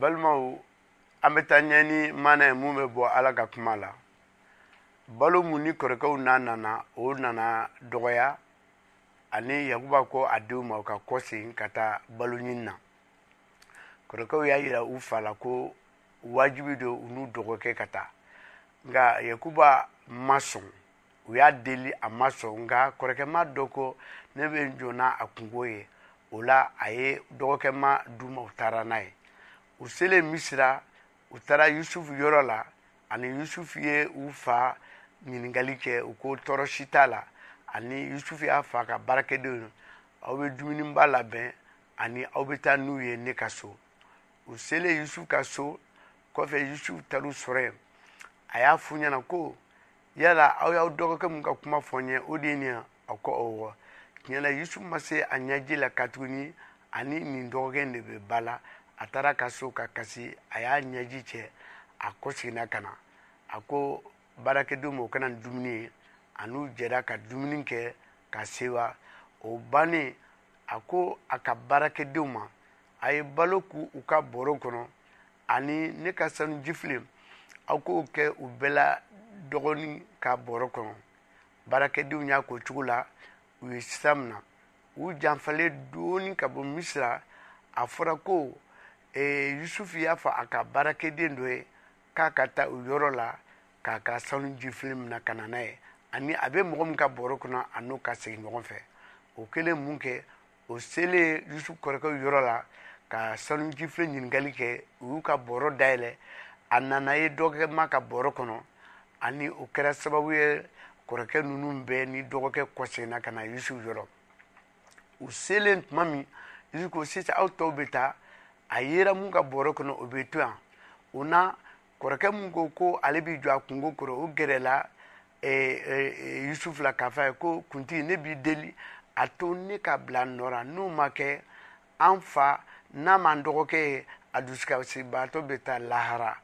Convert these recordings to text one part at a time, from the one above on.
balimaw an bɛ taa ɲɛ ni mana ye mun bɛ bɔ ala ka kuma la balo mun ni kɔrɔkɛw n'a nana o nana dɔgɔya ani yakuba ko a denw ma u ka kɔ segin ka taa balo ɲini na kɔrɔkɛw y'a yira u fa la ko wajibi don u n'u dɔgɔkɛ ka taa nka yakuba ma sɔn u y'a deli a ma sɔn nka kɔrɔkɛma dɔ ko ne bɛ n jɔ n'a a kungo ye o la a ye dɔgɔkɛma d'u ma u taara n'a ye u selen misira u taara yusufu yɔrɔ la ani yusufu ye u fa ɲininkali kɛ u ko tɔɔrɔ si t'a la ani yusufu y'a fa ka baarakɛdenw aw bɛ dumuniba labɛn ani aw bɛ taa n'u ye ne ka so u selen yusufu ka so kɔfɛ yusufu taar'u sɔrɔ yen a y'a f'u ɲɛna ko yala aw y'aw dɔgɔkɛ mun ka kuma fɔ n ye o de ye nin a ko ɔwɔ tiɲɛ na yusufu ma se a ɲɛji la katuguni ani nin dɔgɔkɛ in de bɛ ba la a taara ka so ka kasi a y'a ɲɛji cɛ a kɔ seginna ka na a ko baarakɛdenw ma o kana ni dumuni ye a n'u jɛra ka dumuni kɛ ka sewa o bannen a ko a ka baarakɛdenw ma a ye balo k'u u ka bɔrɔ kɔnɔ ani ne ka sanu jifilen aw k'o kɛ u bɛɛ la dɔgɔnin ka bɔrɔ kɔnɔ baarakɛdenw y'a k'o cogo la u ye sira min na u janfalen dɔɔnin ka bɔ misira a fɔra ko ee, yusufu y'a fɔ a ka baarakɛden dɔ ye k'a ka taa o yɔrɔ la k'a ka sanu jifilen minɛ ka na n'a ye ani a bɛ mɔgɔ min ka bɔrɔ kɔnɔ a n'o ka segin ɲɔgɔn fɛ o kɛlen mun kɛ o selen yusu kɔrɔkɛw yɔrɔ la ka sanujifile ɲininkali kɛ u y'u ka bɔrɔ dayɛlɛ a nana ye dɔgɔkɛma ka bɔrɔ kɔnɔ ani o kɛra sababu ye kɔrɔkɛ ninnu bɛɛ ni dɔgɔkɛ kɔsegina ka na yusu yɔrɔ u selen tuma min yusu ko sisan aw tɔw bɛ taa a yera mun ka bɔrɔ kɔnɔ o bɛ to yan o na kɔrɔkɛ min ko ko ale b'i jɔ a kungo kɔrɔ o gɛrɛla eh, eh, eh, yusuf la k'a fɔ a ye ko kuntigi ne b'i deli a to ne ka bila n nɔ la n'o ma kɛ an fa n'a m'an dɔgɔkɛ ye a dusukasibaatɔ bɛ taa lahara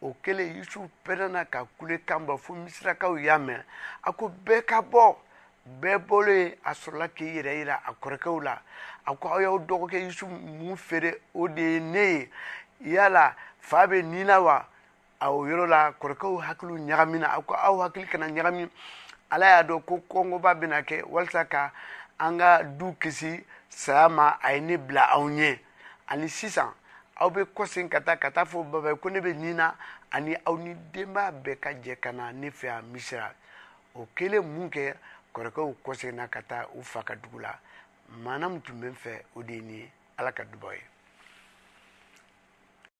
o kɛlen yusuf pɛrɛnna ka kulekan bɔ fo misirakaw y'a mɛn a ko bɛɛ ka bɔ bɛɛ bolo ye a sɔrɔla k'i yɛrɛ yira a kɔrɔkɛw la a ko aw y'aw dɔgɔkɛ yusu mun feere o de ye ne ye yala fa bɛ ni la wa a o yɔrɔ la kɔrɔkɛw hakiliw ɲagamina a ko aw hakili kana ɲagami ala y'a dɔn ko kɔngɔba bɛna kɛ walisa ka an ka du kisi saya ma a ye ne bila aw ɲɛ ani sisan aw bɛ kɔsen ka taa ka taa fɔ baba ye ko ne bɛ nin na ani aw ni denba bɛɛ ka jɛ ka na ne fɛ yan misira o kelen mun kɛ kɔrɔkɛw kɔsegina ka taa u fa ka dugu la maana min tun bɛ n fɛ o de ye nin ye ala ka dubaw ye